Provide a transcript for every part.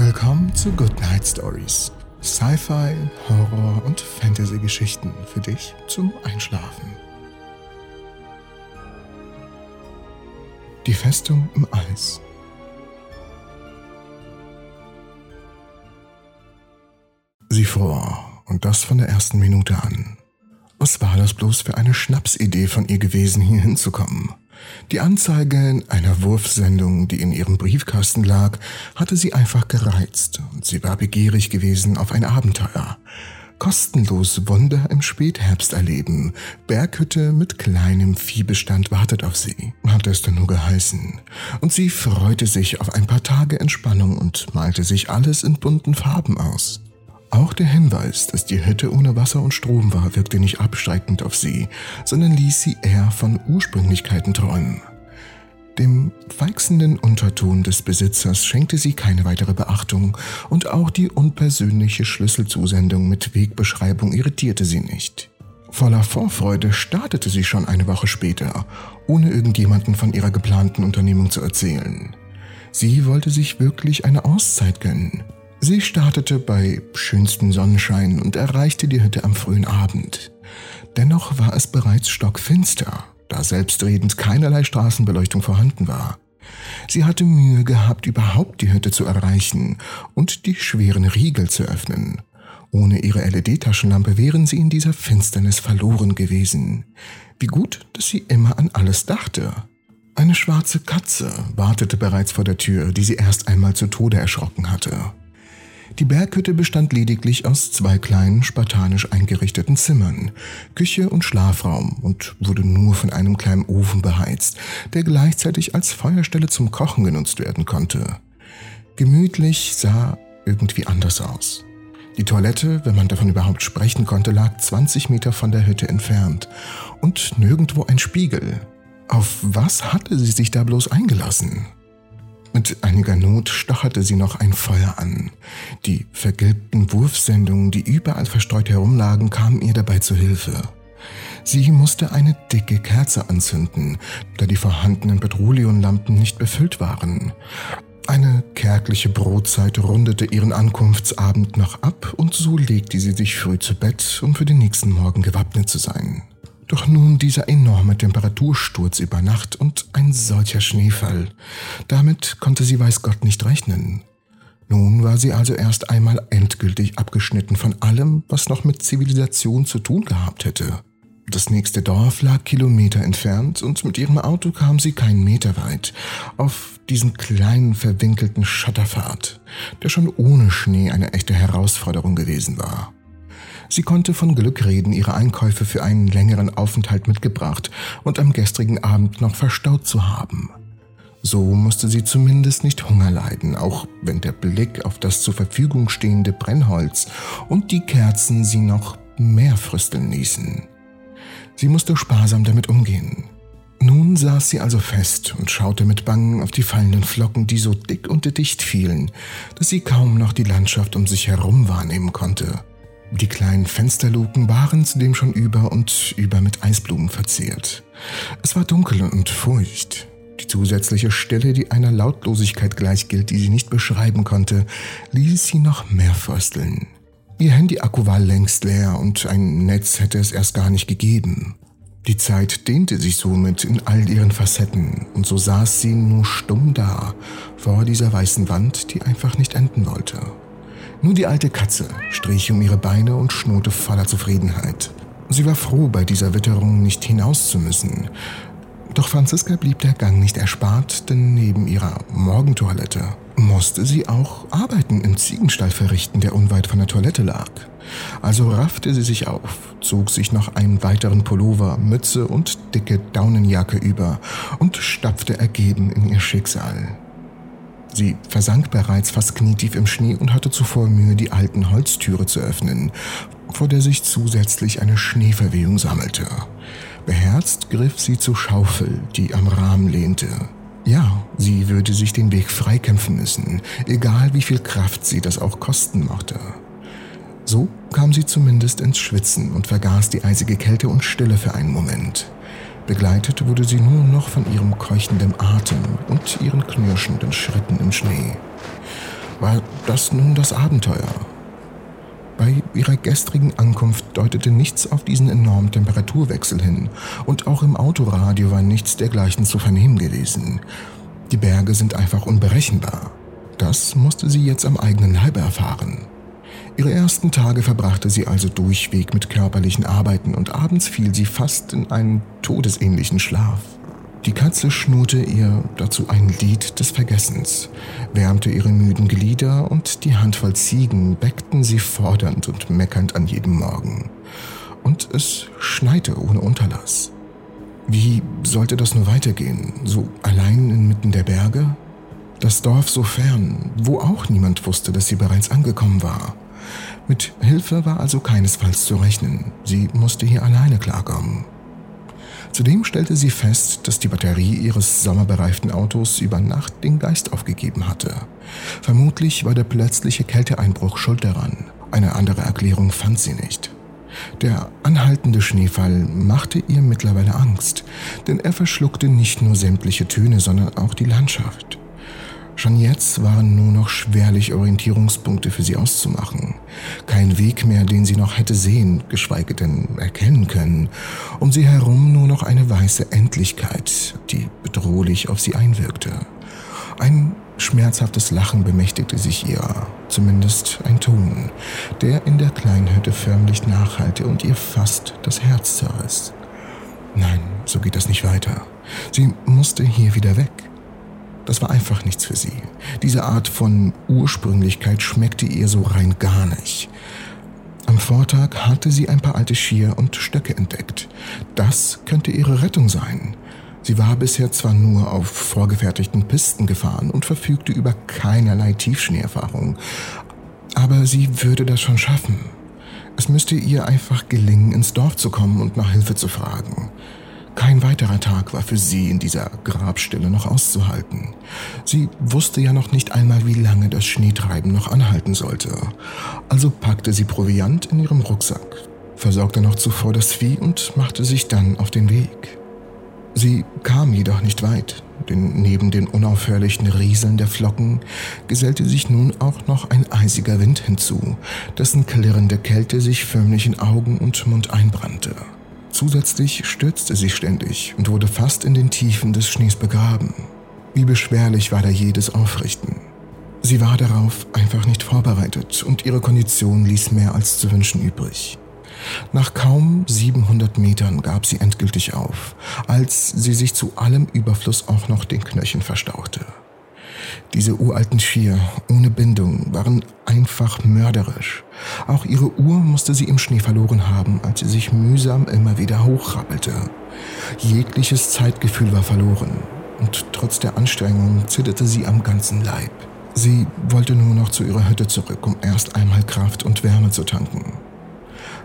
Willkommen zu Good Night Stories. Sci-Fi, Horror und Fantasy-Geschichten für dich zum Einschlafen. Die Festung im Eis. Sie fror, und das von der ersten Minute an. Was war das bloß für eine Schnapsidee von ihr gewesen, hier hinzukommen? Die Anzeige einer Wurfsendung, die in ihrem Briefkasten lag, hatte sie einfach gereizt und sie war begierig gewesen auf ein Abenteuer. Kostenlos Wunder im Spätherbst erleben. Berghütte mit kleinem Viehbestand wartet auf sie, hatte es denn nur geheißen. Und sie freute sich auf ein paar Tage Entspannung und malte sich alles in bunten Farben aus. Auch der Hinweis, dass die Hütte ohne Wasser und Strom war, wirkte nicht abschreckend auf sie, sondern ließ sie eher von Ursprünglichkeiten träumen. Dem feixenden Unterton des Besitzers schenkte sie keine weitere Beachtung und auch die unpersönliche Schlüsselzusendung mit Wegbeschreibung irritierte sie nicht. Voller Vorfreude startete sie schon eine Woche später, ohne irgendjemanden von ihrer geplanten Unternehmung zu erzählen. Sie wollte sich wirklich eine Auszeit gönnen Sie startete bei schönstem Sonnenschein und erreichte die Hütte am frühen Abend. Dennoch war es bereits stockfinster, da selbstredend keinerlei Straßenbeleuchtung vorhanden war. Sie hatte Mühe gehabt, überhaupt die Hütte zu erreichen und die schweren Riegel zu öffnen. Ohne ihre LED-Taschenlampe wären sie in dieser Finsternis verloren gewesen. Wie gut, dass sie immer an alles dachte. Eine schwarze Katze wartete bereits vor der Tür, die sie erst einmal zu Tode erschrocken hatte. Die Berghütte bestand lediglich aus zwei kleinen, spartanisch eingerichteten Zimmern, Küche und Schlafraum und wurde nur von einem kleinen Ofen beheizt, der gleichzeitig als Feuerstelle zum Kochen genutzt werden konnte. Gemütlich sah irgendwie anders aus. Die Toilette, wenn man davon überhaupt sprechen konnte, lag 20 Meter von der Hütte entfernt und nirgendwo ein Spiegel. Auf was hatte sie sich da bloß eingelassen? Mit einiger Not stocherte sie noch ein Feuer an. Die vergilbten Wurfsendungen, die überall verstreut herumlagen, kamen ihr dabei zu Hilfe. Sie musste eine dicke Kerze anzünden, da die vorhandenen Petroleumlampen nicht befüllt waren. Eine kärgliche Brotzeit rundete ihren Ankunftsabend noch ab und so legte sie sich früh zu Bett, um für den nächsten Morgen gewappnet zu sein. Doch nun dieser enorme Temperatursturz über Nacht und ein solcher Schneefall. Damit konnte sie weiß Gott nicht rechnen. Nun war sie also erst einmal endgültig abgeschnitten von allem, was noch mit Zivilisation zu tun gehabt hätte. Das nächste Dorf lag Kilometer entfernt und mit ihrem Auto kam sie keinen Meter weit auf diesen kleinen verwinkelten Schotterpfad, der schon ohne Schnee eine echte Herausforderung gewesen war. Sie konnte von Glück reden, ihre Einkäufe für einen längeren Aufenthalt mitgebracht und am gestrigen Abend noch verstaut zu haben. So musste sie zumindest nicht Hunger leiden, auch wenn der Blick auf das zur Verfügung stehende Brennholz und die Kerzen sie noch mehr frösteln ließen. Sie musste sparsam damit umgehen. Nun saß sie also fest und schaute mit Bangen auf die fallenden Flocken, die so dick und dicht fielen, dass sie kaum noch die Landschaft um sich herum wahrnehmen konnte. Die kleinen Fensterluken waren zudem schon über und über mit Eisblumen verziert. Es war dunkel und feucht. Die zusätzliche Stille, die einer Lautlosigkeit gleichgilt, die sie nicht beschreiben konnte, ließ sie noch mehr frösteln. Ihr Handy-Akku war längst leer und ein Netz hätte es erst gar nicht gegeben. Die Zeit dehnte sich somit in all ihren Facetten und so saß sie nur stumm da, vor dieser weißen Wand, die einfach nicht enden wollte. Nur die alte Katze strich um ihre Beine und schnurrte voller Zufriedenheit. Sie war froh, bei dieser Witterung nicht hinaus zu müssen. Doch Franziska blieb der Gang nicht erspart, denn neben ihrer Morgentoilette musste sie auch Arbeiten im Ziegenstall verrichten, der unweit von der Toilette lag. Also raffte sie sich auf, zog sich noch einen weiteren Pullover, Mütze und dicke Daunenjacke über und stapfte ergeben in ihr Schicksal. Sie versank bereits fast knietief im Schnee und hatte zuvor Mühe, die alten Holztüre zu öffnen, vor der sich zusätzlich eine Schneeverwehung sammelte. Beherzt griff sie zur Schaufel, die am Rahmen lehnte. Ja, sie würde sich den Weg freikämpfen müssen, egal wie viel Kraft sie das auch kosten mochte. So kam sie zumindest ins Schwitzen und vergaß die eisige Kälte und Stille für einen Moment. Begleitet wurde sie nur noch von ihrem keuchenden Atem und ihren knirschenden Schritten im Schnee. War das nun das Abenteuer? Bei ihrer gestrigen Ankunft deutete nichts auf diesen enormen Temperaturwechsel hin, und auch im Autoradio war nichts dergleichen zu vernehmen gewesen. Die Berge sind einfach unberechenbar. Das musste sie jetzt am eigenen Leibe erfahren. Ihre ersten Tage verbrachte sie also durchweg mit körperlichen Arbeiten und abends fiel sie fast in einen todesähnlichen Schlaf. Die Katze schnurrte ihr dazu ein Lied des Vergessens, wärmte ihre müden Glieder und die Handvoll Ziegen weckten sie fordernd und meckernd an jedem Morgen. Und es schneite ohne Unterlass. Wie sollte das nur weitergehen, so allein inmitten der Berge? Das Dorf so fern, wo auch niemand wusste, dass sie bereits angekommen war. Mit Hilfe war also keinesfalls zu rechnen. Sie musste hier alleine klarkommen. Zudem stellte sie fest, dass die Batterie ihres sommerbereiften Autos über Nacht den Geist aufgegeben hatte. Vermutlich war der plötzliche Kälteeinbruch schuld daran. Eine andere Erklärung fand sie nicht. Der anhaltende Schneefall machte ihr mittlerweile Angst, denn er verschluckte nicht nur sämtliche Töne, sondern auch die Landschaft. Schon jetzt waren nur noch schwerlich Orientierungspunkte für sie auszumachen. Kein Weg mehr, den sie noch hätte sehen, geschweige denn erkennen können. Um sie herum nur noch eine weiße Endlichkeit, die bedrohlich auf sie einwirkte. Ein schmerzhaftes Lachen bemächtigte sich ihr, zumindest ein Ton, der in der kleinen Hütte förmlich nachhallte und ihr fast das Herz zerriss. Nein, so geht das nicht weiter. Sie musste hier wieder weg. Das war einfach nichts für sie. Diese Art von Ursprünglichkeit schmeckte ihr so rein gar nicht. Am Vortag hatte sie ein paar alte Skier und Stöcke entdeckt. Das könnte ihre Rettung sein. Sie war bisher zwar nur auf vorgefertigten Pisten gefahren und verfügte über keinerlei Tiefschneeerfahrung, aber sie würde das schon schaffen. Es müsste ihr einfach gelingen, ins Dorf zu kommen und nach Hilfe zu fragen. Kein weiterer Tag war für sie in dieser Grabstelle noch auszuhalten. Sie wusste ja noch nicht einmal, wie lange das Schneetreiben noch anhalten sollte. Also packte sie Proviant in ihrem Rucksack, versorgte noch zuvor das Vieh und machte sich dann auf den Weg. Sie kam jedoch nicht weit, denn neben den unaufhörlichen Rieseln der Flocken gesellte sich nun auch noch ein eisiger Wind hinzu, dessen klirrende Kälte sich förmlich in Augen und Mund einbrannte. Zusätzlich stürzte sie ständig und wurde fast in den Tiefen des Schnees begraben. Wie beschwerlich war da jedes Aufrichten. Sie war darauf einfach nicht vorbereitet und ihre Kondition ließ mehr als zu wünschen übrig. Nach kaum 700 Metern gab sie endgültig auf, als sie sich zu allem Überfluss auch noch den Knöcheln verstauchte. Diese uralten Skier ohne Bindung waren einfach mörderisch. Auch ihre Uhr musste sie im Schnee verloren haben, als sie sich mühsam immer wieder hochrabbelte. Jegliches Zeitgefühl war verloren und trotz der Anstrengung zitterte sie am ganzen Leib. Sie wollte nur noch zu ihrer Hütte zurück, um erst einmal Kraft und Wärme zu tanken.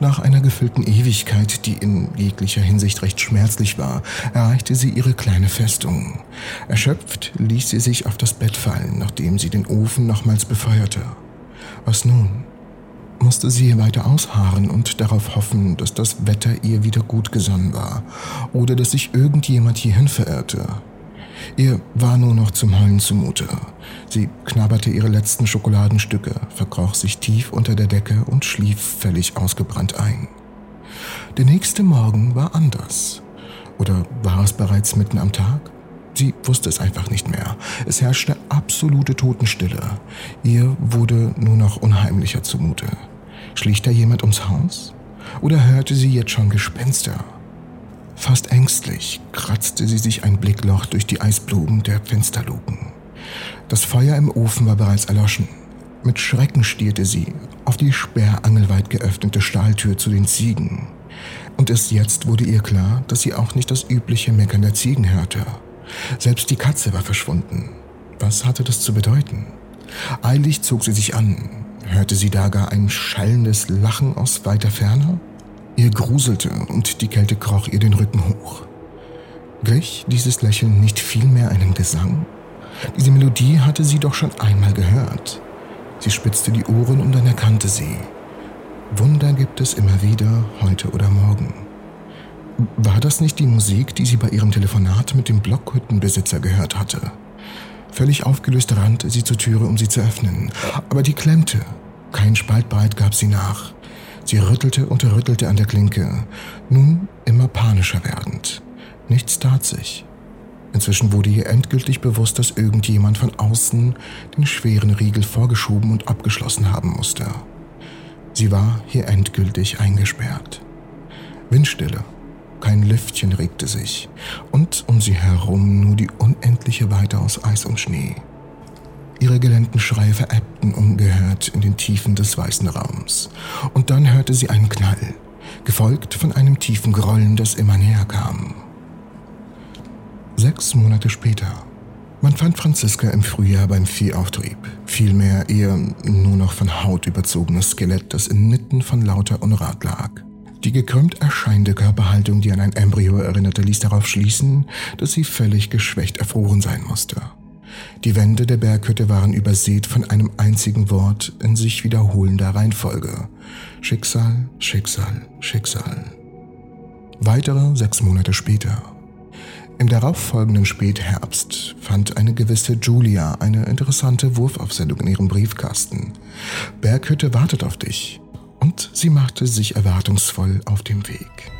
Nach einer gefüllten Ewigkeit, die in jeglicher Hinsicht recht schmerzlich war, erreichte sie ihre kleine Festung. Erschöpft ließ sie sich auf das Bett fallen, nachdem sie den Ofen nochmals befeuerte. Was nun? Musste sie weiter ausharren und darauf hoffen, dass das Wetter ihr wieder gut gesonnen war oder dass sich irgendjemand hierhin verirrte. Ihr war nur noch zum Heulen zumute. Sie knabberte ihre letzten Schokoladenstücke, verkroch sich tief unter der Decke und schlief völlig ausgebrannt ein. Der nächste Morgen war anders. Oder war es bereits mitten am Tag? Sie wusste es einfach nicht mehr. Es herrschte absolute Totenstille. Ihr wurde nur noch unheimlicher zumute. Schlich da jemand ums Haus? Oder hörte sie jetzt schon Gespenster? Fast ängstlich kratzte sie sich ein Blickloch durch die Eisblumen der Fensterluken. Das Feuer im Ofen war bereits erloschen. Mit Schrecken stierte sie auf die sperrangelweit geöffnete Stahltür zu den Ziegen. Und erst jetzt wurde ihr klar, dass sie auch nicht das übliche Meckern der Ziegen hörte. Selbst die Katze war verschwunden. Was hatte das zu bedeuten? Eilig zog sie sich an. Hörte sie da gar ein schallendes Lachen aus weiter Ferne? Ihr gruselte und die Kälte kroch ihr den Rücken hoch. Glich dieses Lächeln nicht vielmehr einen Gesang? Diese Melodie hatte sie doch schon einmal gehört. Sie spitzte die Ohren und dann erkannte sie. Wunder gibt es immer wieder, heute oder morgen. War das nicht die Musik, die sie bei ihrem Telefonat mit dem Blockhüttenbesitzer gehört hatte? Völlig aufgelöst rannte sie zur Türe, um sie zu öffnen. Aber die klemmte. Kein Spalt breit gab sie nach. Sie rüttelte und rüttelte an der Klinke, nun immer panischer werdend. Nichts tat sich. Inzwischen wurde ihr endgültig bewusst, dass irgendjemand von außen den schweren Riegel vorgeschoben und abgeschlossen haben musste. Sie war hier endgültig eingesperrt. Windstille, kein Lüftchen regte sich und um sie herum nur die unendliche Weite aus Eis und Schnee. Ihre gelernten Schreie verebbten ungehört in den Tiefen des weißen Raums. Und dann hörte sie einen Knall, gefolgt von einem tiefen Grollen, das immer näher kam. Sechs Monate später. Man fand Franziska im Frühjahr beim Viehauftrieb. Vielmehr ihr nur noch von Haut überzogenes Skelett, das inmitten von lauter Unrat lag. Die gekrümmt erscheinende Körperhaltung, die an ein Embryo erinnerte, ließ darauf schließen, dass sie völlig geschwächt erfroren sein musste. Die Wände der Berghütte waren übersät von einem einzigen Wort in sich wiederholender Reihenfolge. Schicksal, Schicksal, Schicksal. Weitere sechs Monate später. Im darauffolgenden Spätherbst fand eine gewisse Julia eine interessante Wurfaufsendung in ihrem Briefkasten. Berghütte wartet auf dich. Und sie machte sich erwartungsvoll auf den Weg.